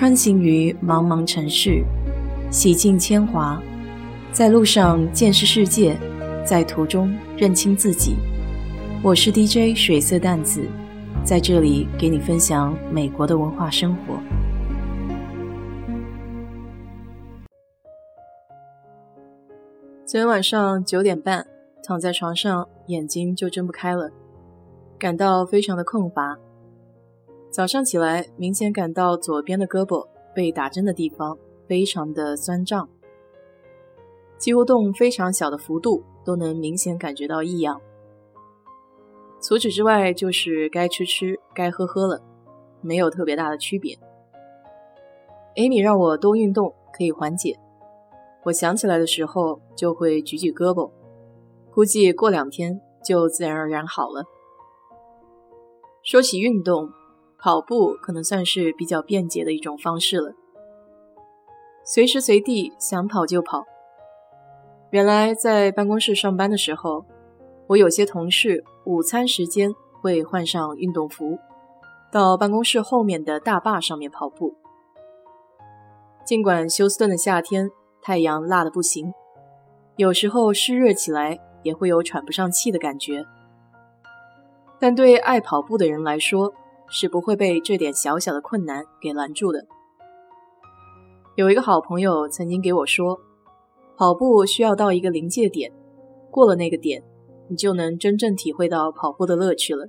穿行于茫茫城市，洗尽铅华，在路上见识世界，在途中认清自己。我是 DJ 水色淡子，在这里给你分享美国的文化生活。昨天晚上九点半，躺在床上，眼睛就睁不开了，感到非常的困乏。早上起来，明显感到左边的胳膊被打针的地方非常的酸胀，几乎动非常小的幅度都能明显感觉到异样。除此之外，就是该吃吃，该喝喝了，没有特别大的区别。艾米让我多运动可以缓解，我想起来的时候就会举举胳膊，估计过两天就自然而然好了。说起运动。跑步可能算是比较便捷的一种方式了，随时随地想跑就跑。原来在办公室上班的时候，我有些同事午餐时间会换上运动服，到办公室后面的大坝上面跑步。尽管休斯顿的夏天太阳辣的不行，有时候湿热起来也会有喘不上气的感觉，但对爱跑步的人来说，是不会被这点小小的困难给拦住的。有一个好朋友曾经给我说，跑步需要到一个临界点，过了那个点，你就能真正体会到跑步的乐趣了。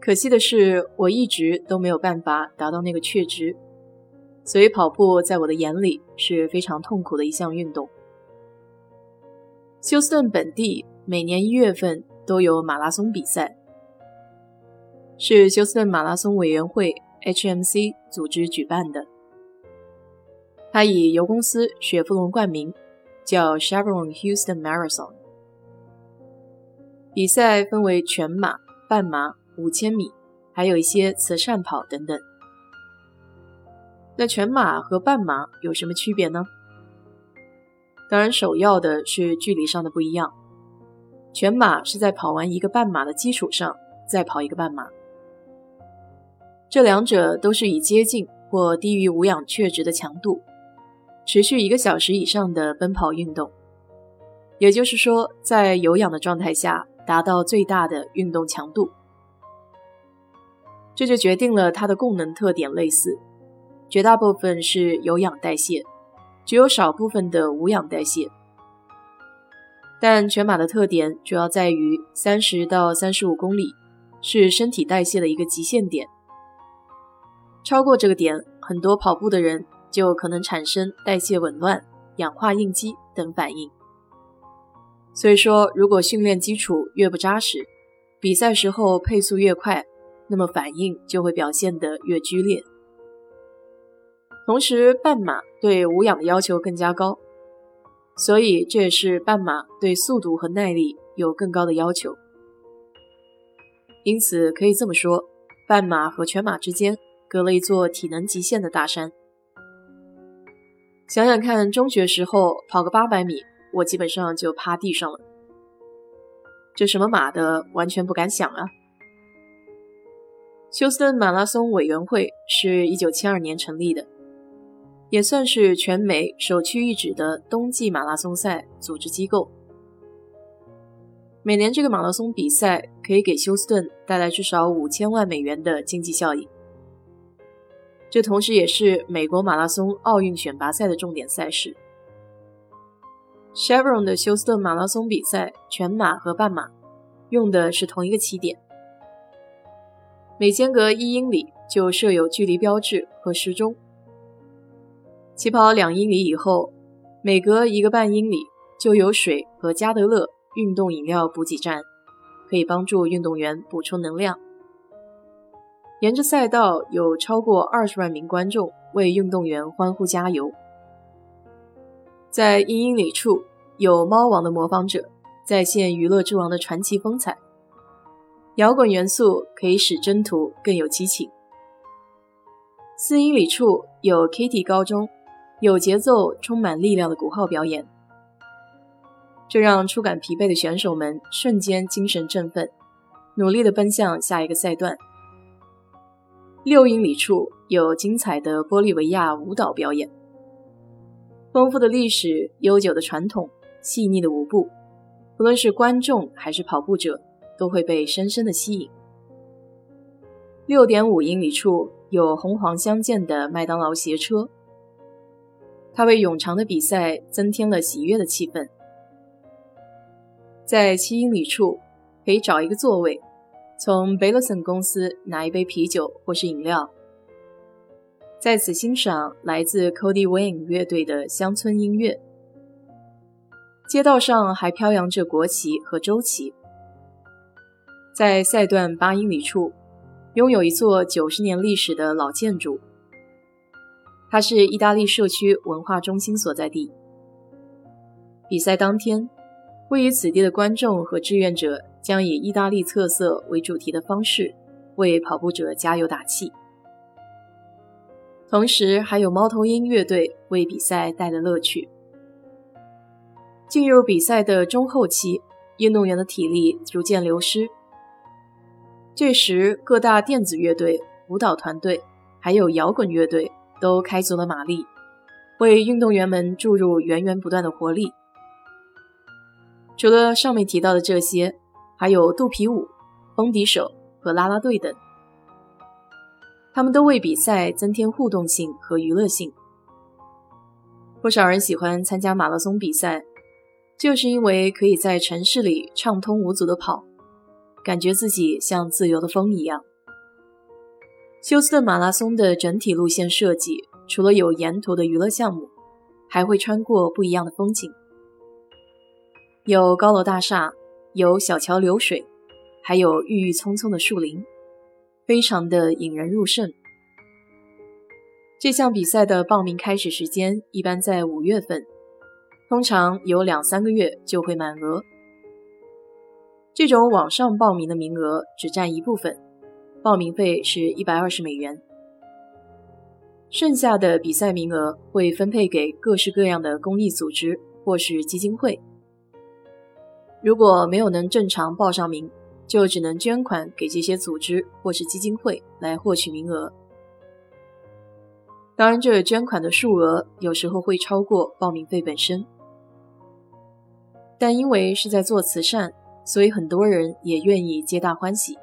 可惜的是，我一直都没有办法达到那个确值，所以跑步在我的眼里是非常痛苦的一项运动。休斯顿本地每年一月份都有马拉松比赛。是休斯顿马拉松委员会 （HMC） 组织举办的，它以油公司雪佛龙冠名，叫 Chevron Houston Marathon。比赛分为全马、半马、五千米，还有一些慈善跑等等。那全马和半马有什么区别呢？当然，首要的是距离上的不一样。全马是在跑完一个半马的基础上再跑一个半马。这两者都是以接近或低于无氧确值的强度，持续一个小时以上的奔跑运动，也就是说，在有氧的状态下达到最大的运动强度。这就决定了它的功能特点类似，绝大部分是有氧代谢，只有少部分的无氧代谢。但全马的特点主要在于三十到三十五公里是身体代谢的一个极限点。超过这个点，很多跑步的人就可能产生代谢紊乱、氧化应激等反应。所以说，如果训练基础越不扎实，比赛时候配速越快，那么反应就会表现得越剧烈。同时，半马对无氧的要求更加高，所以这也是半马对速度和耐力有更高的要求。因此，可以这么说，半马和全马之间。隔了一座体能极限的大山。想想看，中学时候跑个八百米，我基本上就趴地上了。这什么马的，完全不敢想啊！休斯顿马拉松委员会是一九七二年成立的，也算是全美首屈一指的冬季马拉松赛组织机构。每年这个马拉松比赛可以给休斯顿带来至少五千万美元的经济效益。这同时也是美国马拉松奥运选拔赛的重点赛事。Chevron 的休斯顿马拉松比赛全马和半马用的是同一个起点，每间隔一英里就设有距离标志和时钟。起跑两英里以后，每隔一个半英里就有水和加德乐运动饮料补给站，可以帮助运动员补充能量。沿着赛道有超过二十万名观众为运动员欢呼加油。在一英里处有猫王的模仿者再现娱乐之王的传奇风采，摇滚元素可以使征途更有激情。四英里处有 Kitty 高中有节奏、充满力量的鼓号表演，这让初感疲惫的选手们瞬间精神振奋，努力地奔向下一个赛段。六英里处有精彩的玻利维亚舞蹈表演，丰富的历史、悠久的传统、细腻的舞步，不论是观众还是跑步者，都会被深深的吸引。六点五英里处有红黄相间的麦当劳斜车，它为永长的比赛增添了喜悦的气氛。在七英里处可以找一个座位。从贝勒森公司拿一杯啤酒或是饮料，在此欣赏来自 Cody Wayne 乐队的乡村音乐。街道上还飘扬着国旗和州旗。在赛段八英里处，拥有一座九十年历史的老建筑，它是意大利社区文化中心所在地。比赛当天，位于此地的观众和志愿者。将以意大利特色为主题的方式为跑步者加油打气，同时还有猫头鹰乐队为比赛带来乐趣。进入比赛的中后期，运动员的体力逐渐流失，这时各大电子乐队、舞蹈团队还有摇滚乐队都开足了马力，为运动员们注入源源不断的活力。除了上面提到的这些。还有肚皮舞、风笛手和啦啦队等，他们都为比赛增添互动性和娱乐性。不少人喜欢参加马拉松比赛，就是因为可以在城市里畅通无阻的跑，感觉自己像自由的风一样。休斯顿马拉松的整体路线设计，除了有沿途的娱乐项目，还会穿过不一样的风景，有高楼大厦。有小桥流水，还有郁郁葱葱的树林，非常的引人入胜。这项比赛的报名开始时间一般在五月份，通常有两三个月就会满额。这种网上报名的名额只占一部分，报名费是一百二十美元，剩下的比赛名额会分配给各式各样的公益组织或是基金会。如果没有能正常报上名，就只能捐款给这些组织或是基金会来获取名额。当然，这捐款的数额有时候会超过报名费本身，但因为是在做慈善，所以很多人也愿意皆大欢喜。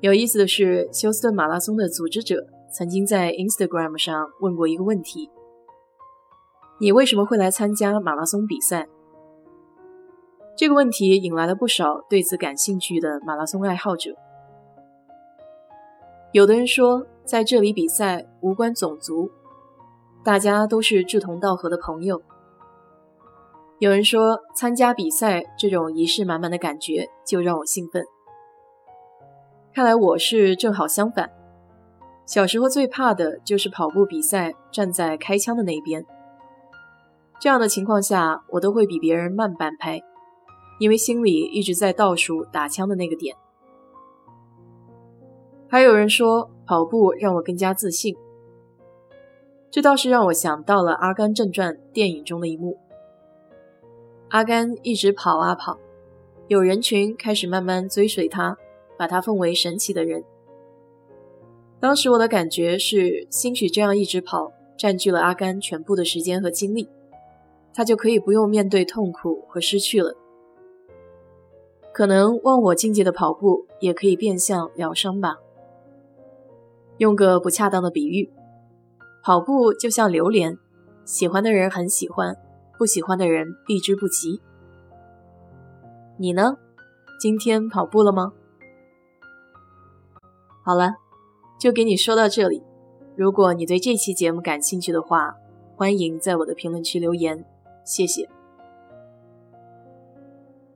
有意思的是，休斯顿马拉松的组织者曾经在 Instagram 上问过一个问题：“你为什么会来参加马拉松比赛？”这个问题引来了不少对此感兴趣的马拉松爱好者。有的人说，在这里比赛无关种族，大家都是志同道合的朋友。有人说，参加比赛这种仪式满满的感觉就让我兴奋。看来我是正好相反。小时候最怕的就是跑步比赛站在开枪的那边，这样的情况下，我都会比别人慢半拍。因为心里一直在倒数打枪的那个点。还有人说跑步让我更加自信，这倒是让我想到了《阿甘正传》电影中的一幕。阿甘一直跑啊跑，有人群开始慢慢追随他，把他奉为神奇的人。当时我的感觉是，兴许这样一直跑，占据了阿甘全部的时间和精力，他就可以不用面对痛苦和失去了。可能忘我境界的跑步也可以变相疗伤吧。用个不恰当的比喻，跑步就像榴莲，喜欢的人很喜欢，不喜欢的人避之不及。你呢？今天跑步了吗？好了，就给你说到这里。如果你对这期节目感兴趣的话，欢迎在我的评论区留言，谢谢。